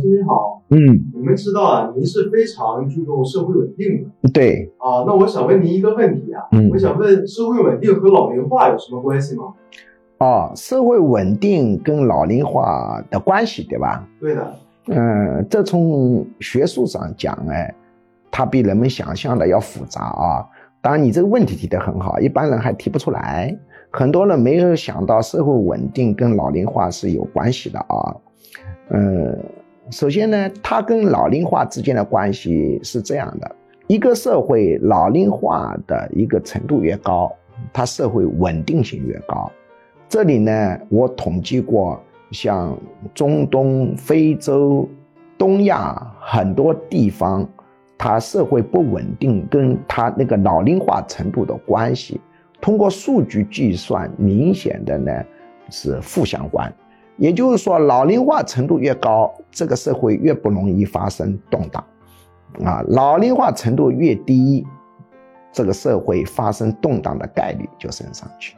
师您好，嗯，我们知道啊，您是非常注重社会稳定的对，啊。那我想问您一个问题啊，嗯我想问社会稳定和老龄化有什么关系吗？哦，社会稳定跟老龄化的关系，对吧？对的，嗯，这从学术上讲，哎，它比人们想象的要复杂啊。当然，你这个问题提得很好，一般人还提不出来。很多人没有想到社会稳定跟老龄化是有关系的啊。嗯，首先呢，它跟老龄化之间的关系是这样的：一个社会老龄化的一个程度越高，它社会稳定性越高。这里呢，我统计过，像中东、非洲、东亚很多地方，它社会不稳定跟它那个老龄化程度的关系，通过数据计算，明显的呢是负相关。也就是说，老龄化程度越高，这个社会越不容易发生动荡，啊，老龄化程度越低，这个社会发生动荡的概率就升上去。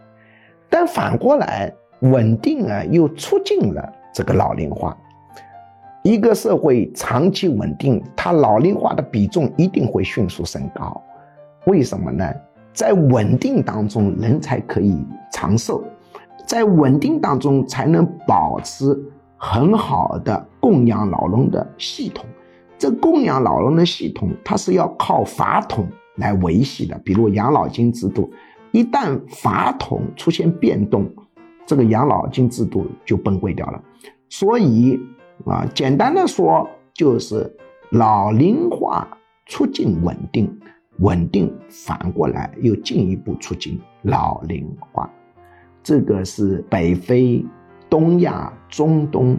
但反过来，稳定啊又促进了这个老龄化。一个社会长期稳定，它老龄化的比重一定会迅速升高。为什么呢？在稳定当中，人才可以长寿，在稳定当中才能保持很好的供养老人的系统。这供养老人的系统，它是要靠法统来维系的，比如养老金制度。一旦法统出现变动，这个养老金制度就崩溃掉了。所以啊，简单的说，就是老龄化促进稳定，稳定反过来又进一步促进老龄化。这个是北非、东亚、中东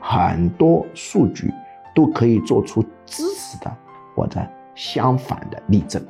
很多数据都可以做出支持的或者相反的例证。